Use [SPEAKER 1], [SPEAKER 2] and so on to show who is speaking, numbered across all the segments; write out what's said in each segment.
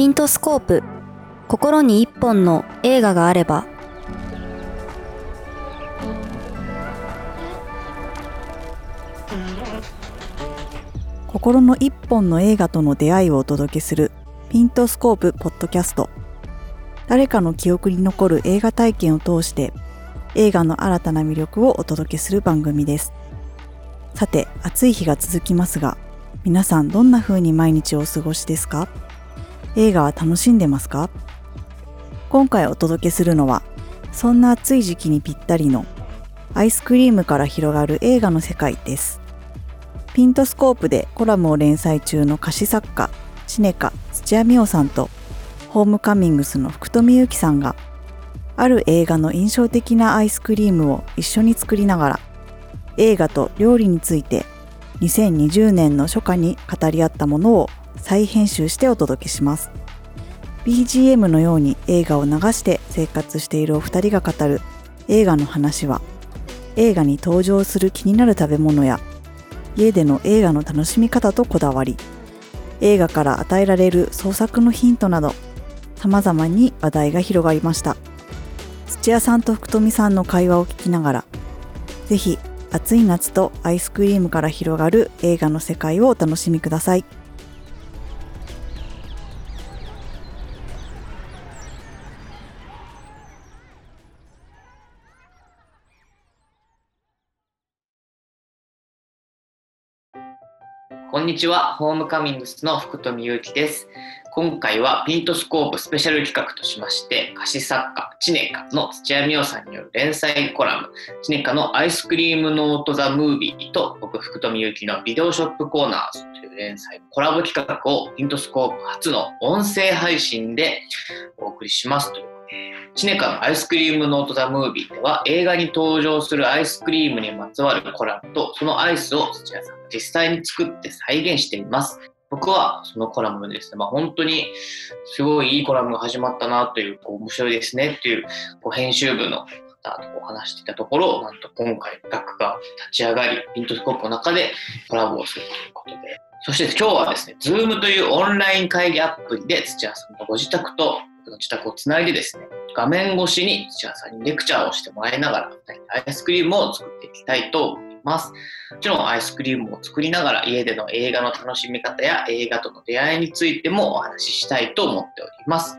[SPEAKER 1] ピントスコープ。心に一本の映画があれば。
[SPEAKER 2] 心の一本の映画との出会いをお届けするピントスコープポッドキャスト。誰かの記憶に残る映画体験を通して映画の新たな魅力をお届けする番組です。さて暑い日が続きますが皆さんどんな風に毎日をお過ごしですか？映画は楽しんでますか？今回お届けするのはそんな暑い時期にぴったりのアイスクリームから広がる映画の世界です。ピントスコープでコラムを連載中の歌詞作家シネカ土屋美桜さんとホームカミングスの福富祐樹さんがある映画の印象的なアイスクリームを一緒に作りながら映画と料理について2020年の初夏に語り合ったものを再編集してお届けします。BGM のように映画を流して生活しているお二人が語る映画の話は映画に登場する気になる食べ物や家での映画の楽しみ方とこだわり映画から与えられる創作のヒントなど様々に話題が広がりました。土屋さんと福富さんの会話を聞きながらぜひ暑い夏とアイスクリームから広がる映画の世界をお楽しみください。
[SPEAKER 3] にちは、ホームカミングスの福富祐樹です。今回はピントスコープスペシャル企画としまして、歌詞作家、チネカの土屋美桜さんによる連載コラム、チネカのアイスクリームノートザムービーと僕、福富祐樹のビデオショップコーナーズという連載コラボ企画をピントスコープ初の音声配信でお送りしますというチネカのアイスクリームノートザムービーでは映画に登場するアイスクリームにまつわるコラムとそのアイスを土屋さんが実際に作って再現しています。僕はそのコラムですね、まあ、本当にすごいいいコラムが始まったなという、こう面白いですねっていうこう編集部の方とこう話していたところ、なんと今回タッグが立ち上がり、ピントスコープの中でコラボをするということで、そして今日はですね、Zoom というオンライン会議アプリで土屋さんのご自宅と自宅をつないでですね、画面越しに土屋さんにレクチャーをしてもらいながら、アイスクリームを作っていきたいと思います。もちろんアイスクリームを作りながら家での映画の楽しみ方や映画との出会いについてもお話ししたいと思っております。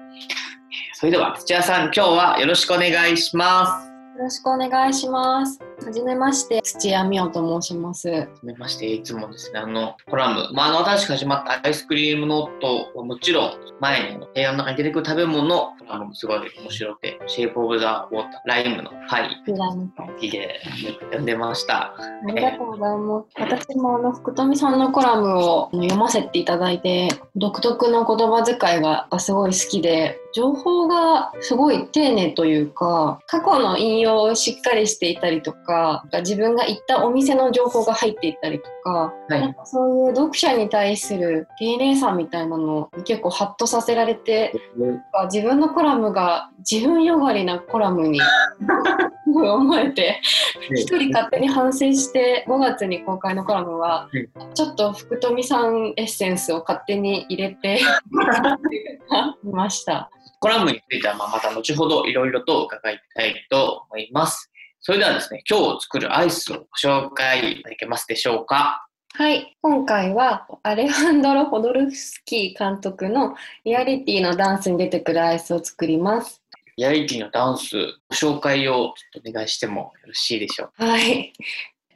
[SPEAKER 3] それでは土屋さん、今日はよろしくお願いします。
[SPEAKER 4] よろしくお願いします。はじめまして、土屋美桜と申します。
[SPEAKER 3] はじめまして、いつもですね、あの、コラム、まあ、あの、新しく始まったアイスクリームノートはもちろん、前の映画の中に出てくる食べ物、コラムもすごい面白くて、シェイプオブザウォーター、ライムのパイ、
[SPEAKER 4] フライ
[SPEAKER 3] で読んでました。
[SPEAKER 4] ありがとうございます。私もあの福富さんのコラムを読ませていただいて、独特の言葉遣いがすごい好きで、情報がすごい丁寧というか、過去の引用をしっかりしていたりとか、自分が行ったお店の情報が入っていたりとか、
[SPEAKER 3] はい
[SPEAKER 4] なんかそういう読者に対する丁寧さみたいなのに結構ハッとさせられて、自分のコラムが自分よがりなコラムに 思えて一人勝手に反省して5月に公開のコラムはちょっと福富さんエッセンスを勝手に入れて 見ました。
[SPEAKER 3] コラムについてはまあまた後ほどいろいろと伺いたいと思います。それではですね、今日作るアイスをご紹介いただけますでしょうか？
[SPEAKER 4] はい、今回はアレハンドロ・ホドルフスキー監督のリアリティのダンスに出てくるアイスを作ります。
[SPEAKER 3] リアリティのダンス、ご紹介をお願いしてもよろしいでしょうか？
[SPEAKER 4] はい。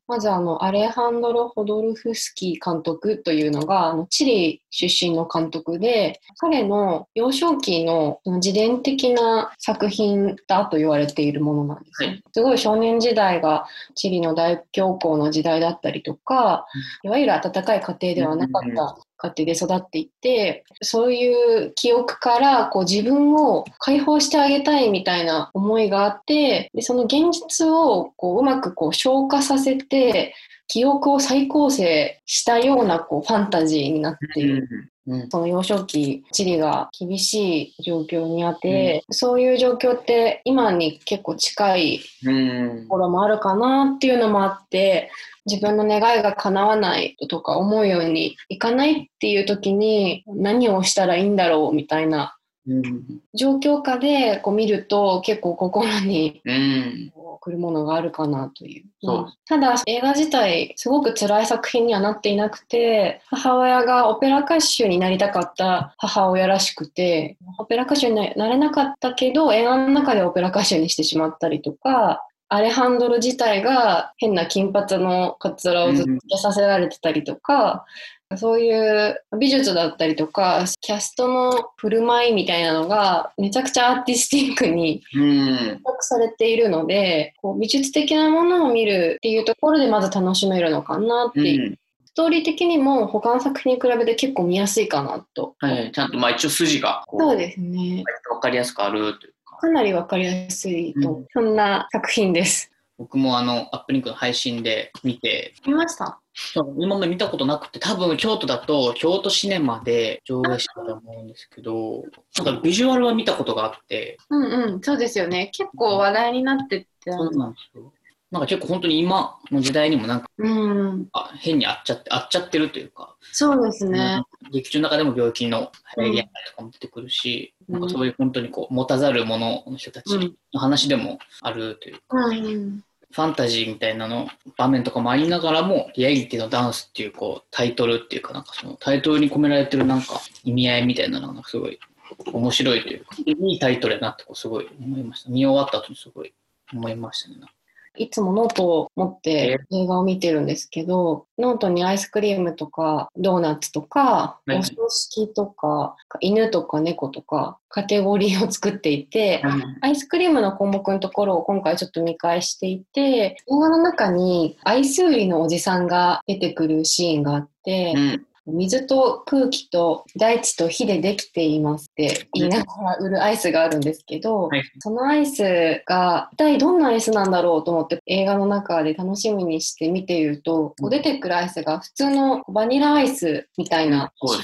[SPEAKER 4] まずあのアレハンドロ・ホドルフスキー監督というのがあのチリ出身の監督で彼の幼少期の自伝的な作品だと言われているものなんです。ね、
[SPEAKER 3] はい。
[SPEAKER 4] すごい少年時代がチリの大恐慌の時代だったりとか、いわゆる温かい家庭ではなかった家庭で育っていってそういう記憶からこう自分を解放してあげたいみたいな思いがあってでその現実をこううまくこう消化させて記憶を再構成したようなこうファンタジーになっている。
[SPEAKER 3] うん。
[SPEAKER 4] その幼少期、地理が厳しい状況にあって、そういう状況って今に結構近い
[SPEAKER 3] うん
[SPEAKER 4] とこ。ろもあるかなっていうのもあって、自分の願いが叶わないとか思うようにいかないっていう時に何をしたらいいんだろうみたいな
[SPEAKER 3] うん。
[SPEAKER 4] 状況下でこう見ると結構心に来るものがあるかなという。
[SPEAKER 3] そう。
[SPEAKER 4] まあただ映画自体すごく辛い作品にはなっていなくて母親がオペラ歌手になりたかった母親らしくてオペラ歌手になれなかったけど映画の中でオペラ歌手にしてしまったりとかアレハンドロ自体が変な金髪のカツラをずっとさせられてたりとか、そういう美術だったりとかキャストの振る舞いみたいなのがめちゃくちゃアーティスティックに
[SPEAKER 3] うん。
[SPEAKER 4] 比較されているのでこう美術的なものを見るっていうところでまず楽しめるのかなっていう、
[SPEAKER 3] うん。
[SPEAKER 4] ストーリー的にも他の作品に比べて結構見やすいかなと、
[SPEAKER 3] はい。ちゃんとまあ一応筋がこ
[SPEAKER 4] そうですね
[SPEAKER 3] わかりやすくあるというか。
[SPEAKER 4] かなりわかりやすいと、
[SPEAKER 3] うん
[SPEAKER 4] そんな作品です
[SPEAKER 3] 僕もあの、アップリンクの配信で見て、
[SPEAKER 4] 見ました。
[SPEAKER 3] そう今まで見たことなくて、多分京都だと京都シネマで上映したと思うんですけど、なんかビジュアルは見たことがあって、
[SPEAKER 4] うんうんそうですよね。結構話題になってて。
[SPEAKER 3] そうなんですよ。なんか結構本当に今の時代にもなんか
[SPEAKER 4] うん。
[SPEAKER 3] あ変に合っちゃって、合っちゃってるというか、
[SPEAKER 4] そうですね、
[SPEAKER 3] 劇中の中でも病気の流行りとかも出てくるし、なんかそういう本当にこう持たざる者の人たちの話でもあるというか、
[SPEAKER 4] うん
[SPEAKER 3] ファンタジーみたいなの場面とかもありながらも、リアリティのダンスっていうこうタイトルっていうか、なんかそのタイトルに込められてるなんか意味合いみたいなのがなんかすごい面白いというか、いいタイトルやなってこうすごい思いました。見終わった後にすごい思いましたね。
[SPEAKER 4] いつもノートを持って映画を見てるんですけど、ノートにアイスクリームとかドーナツとか、
[SPEAKER 3] はい
[SPEAKER 4] お葬式とか、犬とか猫とか、カテゴリーを作っていて、アイスクリームの項目のところを今回ちょっと見返していて、映画の中にアイス売りのおじさんが出てくるシーンがあって、
[SPEAKER 3] うん。
[SPEAKER 4] 水と空気と大地と火でできていますって言いながら売るアイスがあるんですけど、
[SPEAKER 3] はい
[SPEAKER 4] そのアイスが一体どんなアイスなんだろうと思って映画の中で楽しみにして見ていると、こう出てくるアイスが普通のバニラアイスみたいな、
[SPEAKER 3] そう。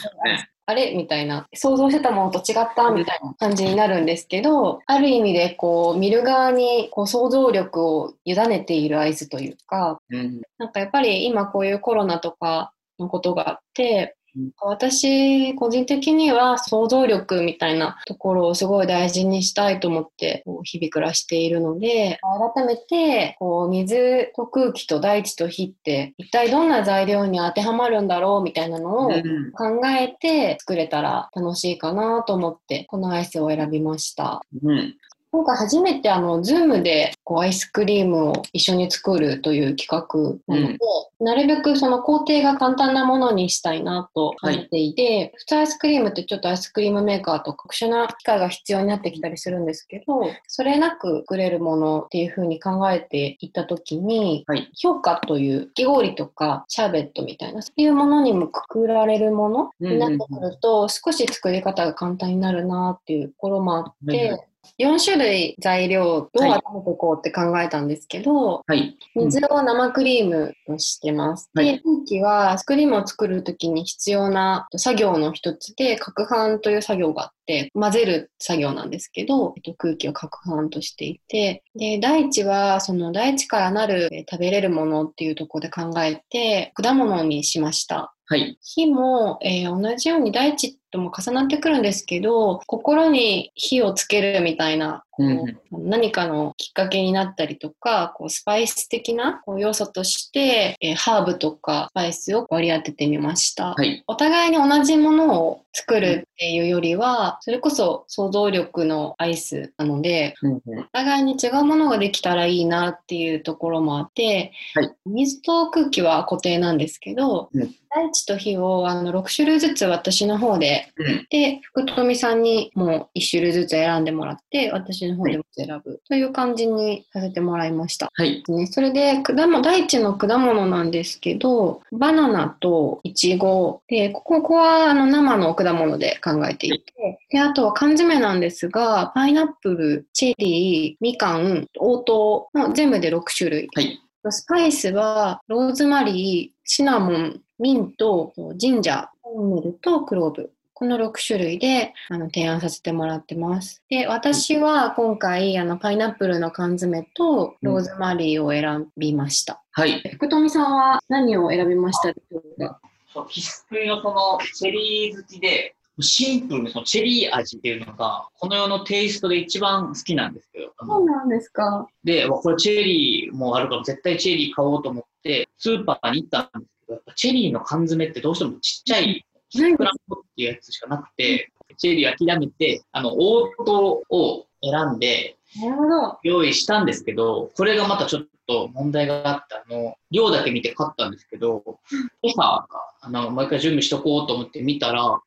[SPEAKER 4] あれみたいな想像してたものと違ったみたいな感じになるんですけどある意味でこう見る側にこう想像力を委ねているアイスというか
[SPEAKER 3] うん。
[SPEAKER 4] なんかやっぱり今こういうコロナとかのことがあって
[SPEAKER 3] うん、
[SPEAKER 4] 私個人的には想像力みたいなところをすごい大事にしたいと思ってこう日々暮らしているので改めてこう水と空気と大地と火って一体どんな材料に当てはまるんだろうみたいなのを
[SPEAKER 3] うん
[SPEAKER 4] 考えて作れたら楽しいかなと思ってこのアイスを選びました。
[SPEAKER 3] うん。
[SPEAKER 4] 今回初めてあの、 Zoom でこうアイスクリームを一緒に作るという企画なので、なるべくその工程が簡単なものにしたいなと思っていて、普通アイスクリームってちょっとアイスクリームメーカーとか特殊な機械が必要になってきたりするんですけど、それなく作れるものっていうふうに考えていったときに、
[SPEAKER 3] はい。
[SPEAKER 4] 氷菓というかき氷とかシャーベットみたいなそういうものにもくくられるものになってくると、少し作り方が簡単になるなっていうところもあって、
[SPEAKER 3] うん
[SPEAKER 4] 4種類材料をどう集めていこうって考えたんですけど、
[SPEAKER 3] はい。
[SPEAKER 4] 水を生クリームとしてます。
[SPEAKER 3] はい
[SPEAKER 4] で、空気はクリームを作るときに必要な作業の一つで、攪拌という作業があって、混ぜる作業なんですけど、えっと、空気を攪拌としていて、で、大地はその大地からなるえー食べれるものっていうところで考えて、果物にしました。
[SPEAKER 3] はい。
[SPEAKER 4] 火も、えー同じように大地とも重なってくるんですけど心に火をつけるみたいなこう
[SPEAKER 3] うん
[SPEAKER 4] 何かのきっかけになったりとかこうスパイス的なこう要素として、えーハーブとかスパイスを割り当ててみました。
[SPEAKER 3] はい。
[SPEAKER 4] お互いに同じものを作るっていうよりはそれこそ想像力のアイスなのでお互いに違うものができたらいいなっていうところもあって、
[SPEAKER 3] はい
[SPEAKER 4] 水と空気は固定なんですけど、
[SPEAKER 3] うん
[SPEAKER 4] 大地と火をあの6種類ずつ私の方で
[SPEAKER 3] うん。
[SPEAKER 4] で福富さんにもう1種類ずつ選んでもらって私の方でも選ぶという感じにさせてもらいました。
[SPEAKER 3] はい。
[SPEAKER 4] ね、それで果物大地の果物なんですけどバナナとイチゴでここここはあの生の果物で考えていてであとは缶詰なんですがパイナップルチェリーみかん応答の全部で6種類
[SPEAKER 3] はい。
[SPEAKER 4] スパイスはローズマリー、シナモン、ミント、ジンジャー、フンネルとクローブ。この6種類であの提案させてもらってます。で、私は今回あのパイナップルの缶詰とローズマリーを選びました。
[SPEAKER 3] はい。
[SPEAKER 4] 福富さんは何を選びましたでしょうか？
[SPEAKER 3] そう生粋のそのチェリー好きで、シンプルにそのチェリー味っていうのが、この世のテイストで一番好きなんですけど、
[SPEAKER 4] そうなんですか。
[SPEAKER 3] で、わこれチェリーもあるから絶対チェリー買おうと思って、スーパーに行ったんですけど、やっぱチェリーの缶詰ってどうしてもちっちゃい、
[SPEAKER 4] 何
[SPEAKER 3] クランボっていうやつしかなくて、チェリー諦めて、あの、オートを選んで
[SPEAKER 4] なるほど。
[SPEAKER 3] 用意したんですけど、これがまたちょっと問題があって、あの、量だけ見て買ったんですけど、今朝、あの、毎回準備しとこうと思って見たら、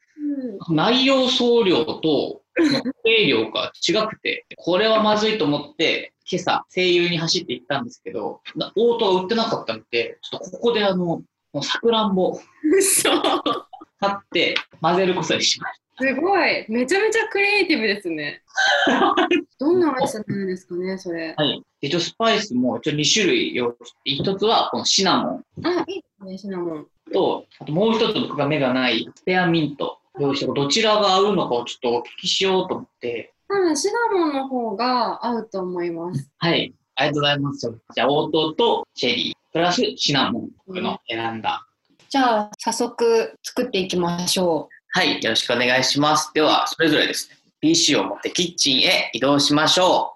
[SPEAKER 3] 内容総量と定量が違くて、これはまずいと思って、今朝、声優に走って行ったんですけど、なオートが売ってなかったので、ちょっとここであの、もうさくらんぼ
[SPEAKER 4] 嘘。
[SPEAKER 3] 買って混ぜることにしまし
[SPEAKER 4] すごい。めちゃめちゃクリエイティブですね。どんなアイスなんですかね、それ。
[SPEAKER 3] た。はい。で一応スパイスも一応2種類用意して、一つはこのシナモン
[SPEAKER 4] あ、いいですね、シナモン。
[SPEAKER 3] と、あともう一つ僕が目がないスペアミント用意して、どちらが合うのかをちょっとお聞きしようと思って、
[SPEAKER 4] 多分シナモンの方が合うと思います。
[SPEAKER 3] はい。ありがとうございます。じゃあ、オートとチェリー、プラスシナモン、僕の選んだ。
[SPEAKER 4] じゃあ、早速作っていきましょ
[SPEAKER 3] はい。よろしくお願いします。では、それぞれですね、PC を持ってキッチンへ移動しましょ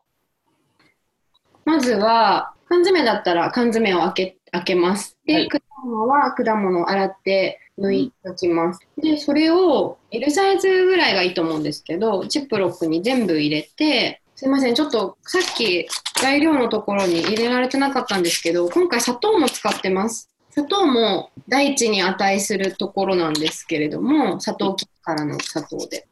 [SPEAKER 4] う。まずは、缶詰だったら缶詰を開け開けます。で、
[SPEAKER 3] はい
[SPEAKER 4] 果物は果物を洗って抜いておきます。で、それを L サイズぐらいがいいと思うんですけど、ジップロックに全部入れて、すいません、ちょっとさっき材料のところに入れられてなかったんですけど、今回砂糖も使ってます。砂糖も大地に値するところなんですけれども、砂糖機からの砂糖で。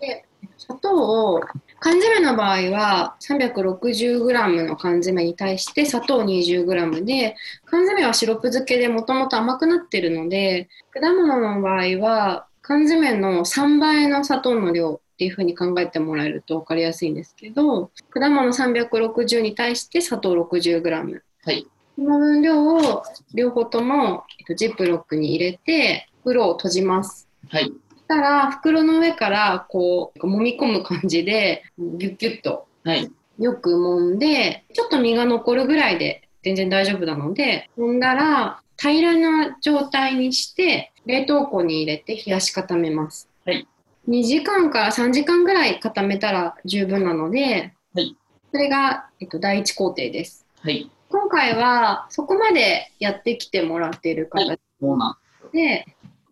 [SPEAKER 4] で砂糖を缶詰の場合は 360g の缶詰に対して砂糖 20g で缶詰はシロップ漬けでもともと甘くなってるので果物の場合は缶詰の3倍の砂糖の量っていうふうに考えてもらえると分かりやすいんですけど果物360に対して砂糖 60g
[SPEAKER 3] はい。
[SPEAKER 4] この分量を両方とも、えっと、ジップロックに入れて袋を閉じます。
[SPEAKER 3] はい。
[SPEAKER 4] したら袋の上からこう揉み込む感じでギュッギュッと
[SPEAKER 3] はい。
[SPEAKER 4] よく揉んでちょっと身が残るぐらいで全然大丈夫なので揉んだら平らな状態にして冷凍庫に入れて冷やし固めます、
[SPEAKER 3] はい、
[SPEAKER 4] 2時間から3時間ぐらい固めたら十分なので、
[SPEAKER 3] はい、
[SPEAKER 4] それが、えっと、第一工程です
[SPEAKER 3] はい。
[SPEAKER 4] 今回はそこまでやってきてもらっている形
[SPEAKER 3] そうなん
[SPEAKER 4] で、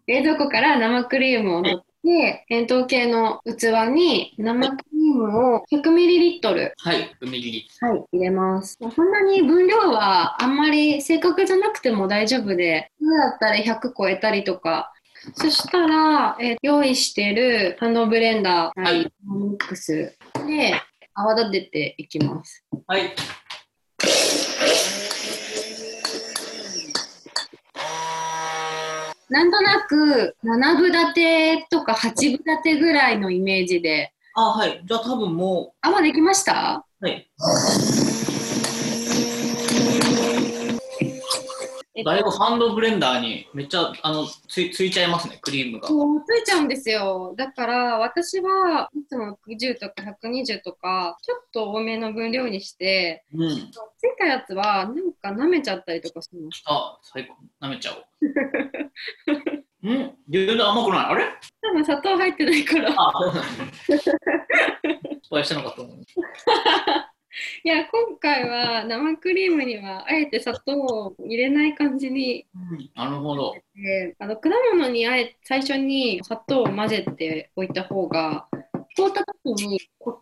[SPEAKER 4] 冷蔵庫から生クリームを取って、円筒形の器に生クリームを 100ml、
[SPEAKER 3] はい。ミリ
[SPEAKER 4] はい、入れます。そんなに分量はあんまり正確じゃなくても大丈夫で、今だったら100超えたりとか、そしたら、えー用意しているハンドブレンダー、
[SPEAKER 3] はい
[SPEAKER 4] ミックスで泡立てていきます。
[SPEAKER 3] はい。
[SPEAKER 4] なんとなく7分立てとか8分立てぐらいのイメージで、
[SPEAKER 3] あ、はい。じゃあ多分も
[SPEAKER 4] 泡できました？
[SPEAKER 3] う、はい。だいぶハンドブレンダーにめっちゃあのついついちゃいますね、クリームが。
[SPEAKER 4] そうついちゃうんですよだから私はいつも10とか120とかちょっと多めの分量にして
[SPEAKER 3] うん。
[SPEAKER 4] ついたやつはなんか舐めちゃったりとかします
[SPEAKER 3] あ、最高。舐めちゃおう。ん？全然甘くない？あれ？
[SPEAKER 4] 多分砂糖入ってないから
[SPEAKER 3] あ、そ。失敗したのかと思う。
[SPEAKER 4] いや今回は生クリームにはあえて砂糖を入れない感じに
[SPEAKER 3] なるほど。
[SPEAKER 4] であの果物にあえ最初に砂糖を混ぜておいた方が凍った時に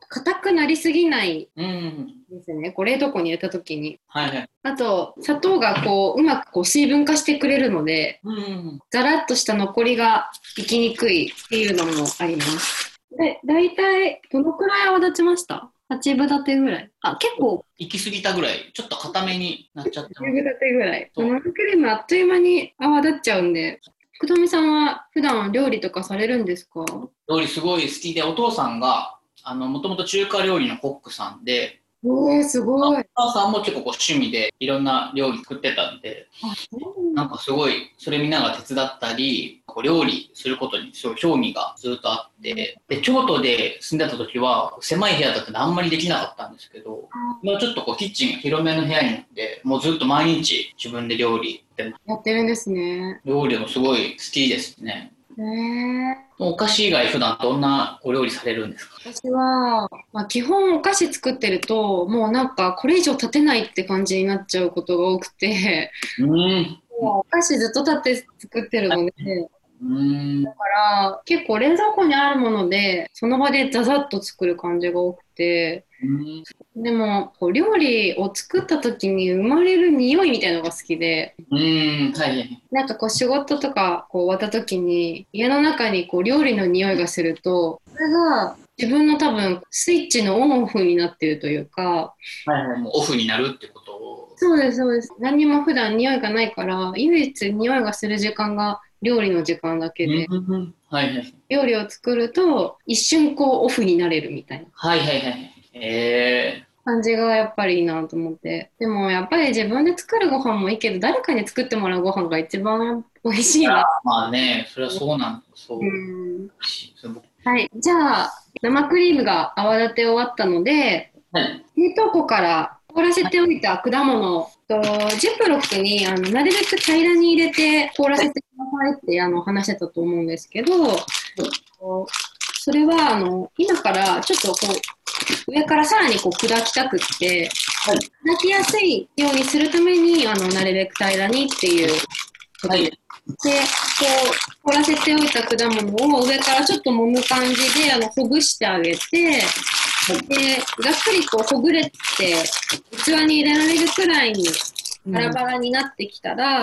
[SPEAKER 4] 硬くなりすぎない
[SPEAKER 3] うん。
[SPEAKER 4] んですねこう冷凍庫に入れた時に
[SPEAKER 3] はいはい。
[SPEAKER 4] あと砂糖がこううまくこう水分化してくれるので
[SPEAKER 3] うん。
[SPEAKER 4] ザラッとした残りがいきにくいっていうのもありますで大体どのくらい泡立ちました8分立てぐらい。あ結構。
[SPEAKER 3] 行き過ぎたぐらい、ちょっと固めになっちゃって
[SPEAKER 4] 10
[SPEAKER 3] ます。
[SPEAKER 4] 分立てぐらい。生クリームあっという間に泡立っちゃうんで。福富さんは普段料理とかされるんですか？
[SPEAKER 3] 料理すごい好きで、お父さんが、あの、もともと中華料理のコックさんで、
[SPEAKER 4] えー、すごい。
[SPEAKER 3] お母さんも結構こう趣味でいろんな料理作ってたんで、なんかすごいそれ見ながら手伝ったり、こう料理することにすごい興味がずっとあって、で、京都で住んでた時は狭い部屋だったんであんまりできなかったんですけど、今ちょっとこうキッチンが広めの部屋になって、もうずっと毎日自分で料理って、
[SPEAKER 4] やってるんですね。
[SPEAKER 3] 料理もすごい好きですね。お菓子以外普段どんなお料理されるんですか？
[SPEAKER 4] 私は、まあ、基本お菓子作ってるともうなんかこれ以上立てないって感じになっちゃうことが多くて。
[SPEAKER 3] うん。
[SPEAKER 4] お菓子ずっと立って作ってるので。
[SPEAKER 3] うん。
[SPEAKER 4] だから結構冷蔵庫にあるものでその場でザザッと作る感じが多くてでもこう料理を作った時に生まれる匂いみたいなのが好きで
[SPEAKER 3] うん。はい。
[SPEAKER 4] なんかこう仕事とかこう終わった時に家の中にこう料理の匂いがするとそれが自分の多分スイッチのオンオフになってるというか
[SPEAKER 3] はいはい。もうオフになるってこと？を。
[SPEAKER 4] そうですそうです何にも普段匂いがないから唯一匂いがする時間が料理の時間だけで、
[SPEAKER 3] うん。はいはい。
[SPEAKER 4] 料理を作ると一瞬こうオフになれるみたいな
[SPEAKER 3] はいはいはい。え
[SPEAKER 4] 感じがやっぱりいいなと思って。でもやっぱり自分で作るご飯もいいけど誰かに作ってもらうご飯が一番 美味しい
[SPEAKER 3] ー、
[SPEAKER 4] な
[SPEAKER 3] まあね、それはそうなんだ。そう。
[SPEAKER 4] うん。はい。じゃあ生クリームが泡立て終わったので
[SPEAKER 3] はい。
[SPEAKER 4] 冷凍庫から凍らせておいた果物とジップロックにあのなるべく平らに入れて凍らせてくださいってあの話してたと思うんですけど、それはあの今からちょっとこう上からさらにこう砕きたくって、
[SPEAKER 3] はい。
[SPEAKER 4] 砕きやすいようにするためにあのなるべく平らにっていう。ことで
[SPEAKER 3] はい。
[SPEAKER 4] で、こう、凍らせておいた果物を上からちょっと揉む感じで、あの、ほぐしてあげて、で、ざっくりこう、ほぐれて、器に入れられるくらいにバラバラになってきたら、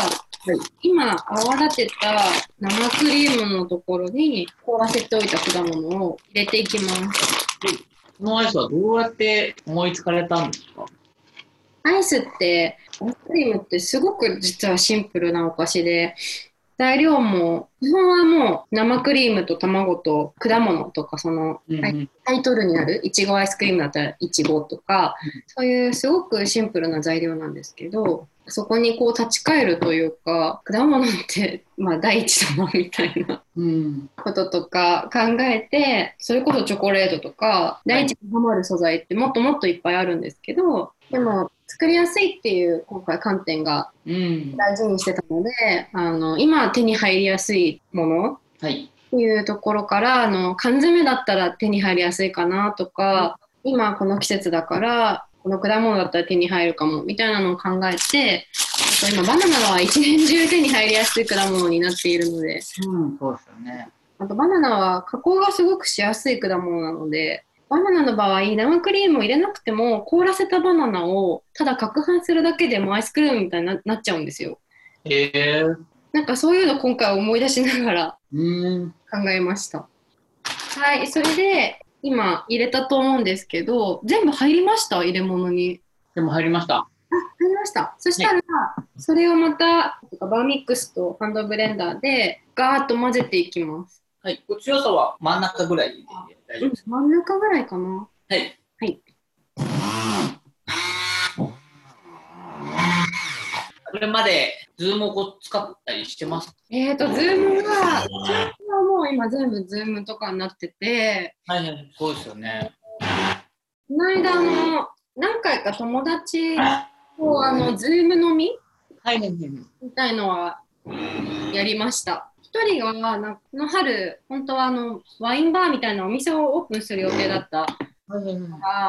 [SPEAKER 4] 今、泡立てた生クリームのところに凍らせておいた果物を入れていきます。
[SPEAKER 3] このアイスはどうやって思いつかれたんですか？
[SPEAKER 4] アイスって、アイスクリームってすごく実はシンプルなお菓子で、材料も、基本はもう生クリームと卵と果物とか、その、タイトルにあるいちごアイスクリームだったらいちごとか、そういうすごくシンプルな材料なんですけど、そこにこう立ち返るというか、果物って、まあ第一だなみたいな
[SPEAKER 3] うん。
[SPEAKER 4] こととか考えて、それこそチョコレートとか、第一にハマる素材ってもっともっといっぱいあるんですけど、でも作りやすいっていう今回観点が
[SPEAKER 3] うん。
[SPEAKER 4] 大事にしてたので、あの今手に入りやすいもの
[SPEAKER 3] はい。
[SPEAKER 4] っていうところからあの缶詰だったら手に入りやすいかなとか、今この季節だからこの果物だったら手に入るかもみたいなのを考えてあと今バナナは一年中手に入りやすい果物になっているので
[SPEAKER 3] うん、そうですよね。
[SPEAKER 4] あとバナナは加工がすごくしやすい果物なのでバナナの場合生クリームを入れなくても凍らせたバナナをただ攪拌するだけでもアイスクリームみたいにななっちゃうんですよ
[SPEAKER 3] ええー。
[SPEAKER 4] なんかそういうの今回思い出しながら
[SPEAKER 3] うん。
[SPEAKER 4] 考えました。はい、それで今入れたと思うんですけど、全部入りました？入れ物に。
[SPEAKER 3] でも入りました。
[SPEAKER 4] 入りました。そしたら、それをまたバーミックスとハンドブレンダーでガーッと混ぜていきます。
[SPEAKER 3] はい。ご強さは真ん中ぐらいで大丈夫です。
[SPEAKER 4] 真ん中ぐらいかな。
[SPEAKER 3] はい。
[SPEAKER 4] はい。
[SPEAKER 3] これまで Zoom を使ったりしてます？
[SPEAKER 4] えっ、ー、と、 Zoom は、 Zoom はもう今全部 Zoom とかになってて、
[SPEAKER 3] はいはい。そうですよね。
[SPEAKER 4] この間あの、何回か友達とあの、 Zoom 飲み？
[SPEAKER 3] はいはい。
[SPEAKER 4] みたいのはやりました。一人がなんかこの春、本当はあのワインバーみたいなお店をオープンする予定だった。
[SPEAKER 3] はいはい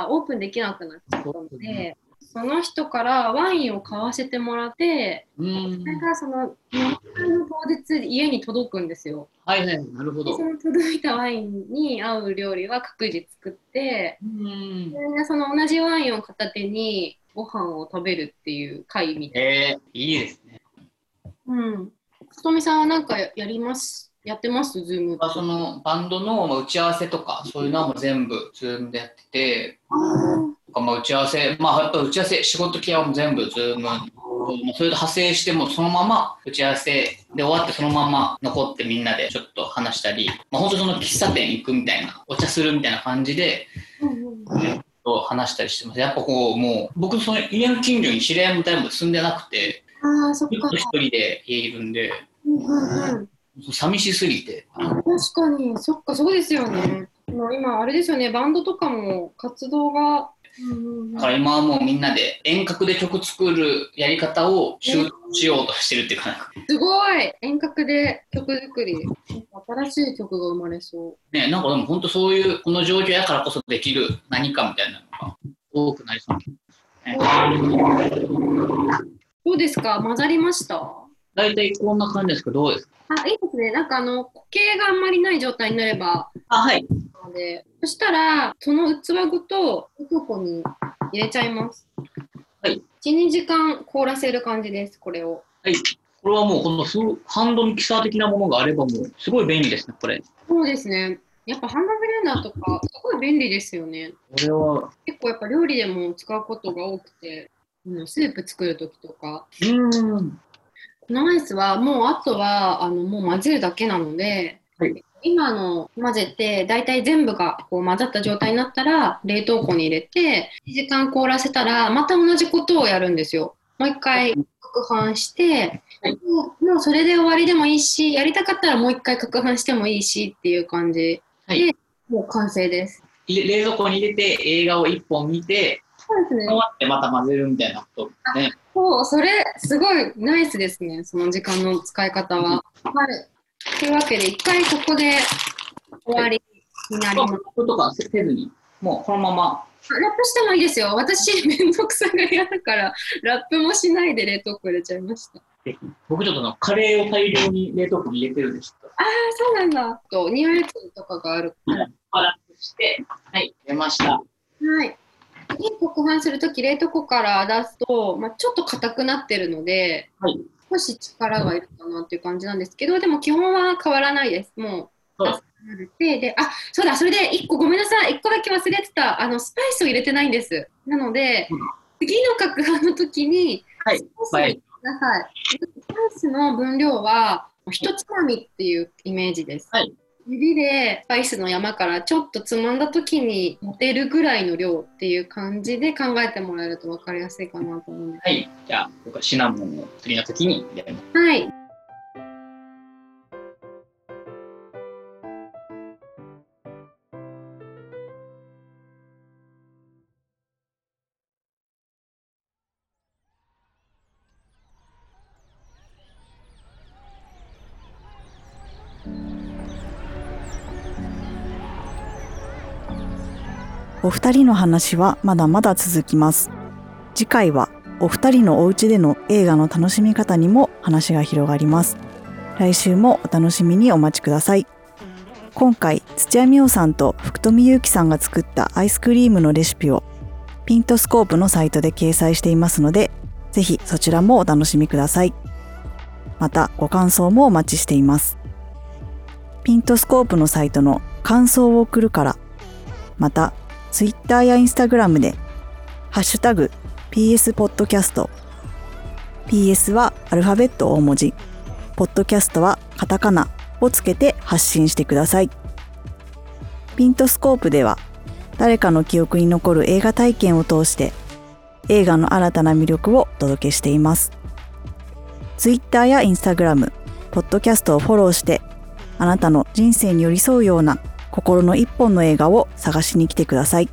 [SPEAKER 4] オープンできなくなっちゃったので、その人からワインを買わせてもらって、
[SPEAKER 3] うん
[SPEAKER 4] そ。れがその飲み会の当日家に届くんですよ。
[SPEAKER 3] はいはい。なるほど
[SPEAKER 4] でそ。の届いたワインに合う料理は各自作って、
[SPEAKER 3] うん。
[SPEAKER 4] みんなその同じワインを片手にご飯を食べるっていう会みたいな。
[SPEAKER 3] えー、いいですね。
[SPEAKER 4] うん。ひとみさんはなんかやります？やってます？ Zoom
[SPEAKER 3] まあ、そのバンドのまあ打ち合わせとかそういうのはもう全部 Zoom でやってて、とかまあ打ち合わせ、まあやっぱ打ち合わせ、仕事系は全部 Zoom、まあそれと派生してもそのまま打ち合わせで終わってそのまま残ってみんなでちょっと話したり、まあ本当その喫茶店行くみたいな、お茶するみたいな感じで、と話したりしてます。やっぱこう、もう、僕、その家の近所に知り合いも誰も住んでなくて、
[SPEAKER 4] ああ、そっか
[SPEAKER 3] ずっと。一人で家いるんで、
[SPEAKER 4] うんうんうん
[SPEAKER 3] 寂しすぎて、
[SPEAKER 4] 確かに、そっか、そうですよね。もう今、あれですよね、バンドとかも活動が。
[SPEAKER 3] だから今はもうみんなで遠隔で曲作るやり方を習得しようとしてるっていうか、
[SPEAKER 4] すごい遠隔で曲作り。新しい曲が生まれそう。
[SPEAKER 3] ね、なんかでも本当そういう、この状況やからこそできる何かみたいなのが多くなりそうね。
[SPEAKER 4] どうですか？混ざりました？
[SPEAKER 3] 大体こんな感じですけど、どうですか？
[SPEAKER 4] あ、いいですね。なんかあの、固形があんまりない状態になれば、
[SPEAKER 3] あ、はい。
[SPEAKER 4] ので、そしたら、その器ごと、冷蔵庫に入れちゃいます。
[SPEAKER 3] はい。
[SPEAKER 4] 1、2時間凍らせる感じです、これを。
[SPEAKER 3] はい。これはもうこのハンドミキサー的なものがあればもうすごい便利ですね、これ。
[SPEAKER 4] そうですね。やっぱハンドブレンダーとか、すごい便利ですよね。
[SPEAKER 3] これは、
[SPEAKER 4] 結構やっぱ料理でも使うことが多くて、うんスープ作るときとか。
[SPEAKER 3] うーん。
[SPEAKER 4] このアイスはもうあとはあのもう混ぜるだけなので、
[SPEAKER 3] はい
[SPEAKER 4] 今の混ぜて大体全部がこう混ざった状態になったら冷凍庫に入れて1時間凍らせたらまた同じことをやるんですよ。もう一回攪拌して、
[SPEAKER 3] はい
[SPEAKER 4] もうそれで終わりでもいいしやりたかったらもう一回攪拌してもいいしっていう感じ
[SPEAKER 3] はい
[SPEAKER 4] でもう完成です。
[SPEAKER 3] 冷蔵庫に入れて映画を一本見て、
[SPEAKER 4] そうですね
[SPEAKER 3] 終わってまた混ぜるみたいなことね。
[SPEAKER 4] そう、それ、すごいナイスですね、その時間の使い方は。はい。というわけで、一回ここで終わりになります。
[SPEAKER 3] とかせずに、もうこのまま。
[SPEAKER 4] ラップしてもいいですよ。私、めんどくさが嫌だから、ラップもしないで冷凍庫入れちゃいました。
[SPEAKER 3] 僕ちょっとカレーを大量に冷凍庫に入れてるんです
[SPEAKER 4] ああ、そうなんだ。と、匂いつとかがある。
[SPEAKER 3] ラップして、はい、出ました。
[SPEAKER 4] はい。次、攪拌するとき、冷凍庫から出すと、まあ、ちょっと硬くなってるので、
[SPEAKER 3] はい
[SPEAKER 4] 少し力がいるかなっていう感じなんですけど、でも基本は変わらないです。もう、
[SPEAKER 3] そう
[SPEAKER 4] で、で、あ、そうだ、それで1個ごめんなさい、1個だけ忘れてた、あの、スパイスを入れてないんです。なので、
[SPEAKER 3] うん
[SPEAKER 4] 次の攪拌の時に、
[SPEAKER 3] はい、
[SPEAKER 4] スパイスください。スパイスの分量は、一つまみっていうイメージです。
[SPEAKER 3] はい
[SPEAKER 4] 指でスパイスの山からちょっとつまんだ時に持てるぐらいの量っていう感じで考えてもらえると分かりやすいかなと思うんで
[SPEAKER 3] はい、じゃあ僕はシナモンを次の時に入れます。
[SPEAKER 4] す。はい。
[SPEAKER 2] お二人の話はまだまだ続きます。次回はお二人のお家での映画の楽しみ方にも話が広がります。来週もお楽しみにお待ちください。今回、土屋美桜さんと福富祐樹さんが作ったアイスクリームのレシピをピントスコープのサイトで掲載していますので、ぜひそちらもお楽しみください。また、ご感想もお待ちしています。ピントスコープのサイトの感想を送るから、また、ツイッターやインスタグラムで、ハッシュタグ PS ポッドキャスト。PS はアルファベット大文字。ポッドキャストはカタカナをつけて発信してください。ピントスコープでは、誰かの記憶に残る映画体験を通して、映画の新たな魅力をお届けしています。ツイッターやインスタグラム、ポッドキャストをフォローして、あなたの人生に寄り添うような心の一本の映画を探しに来てください。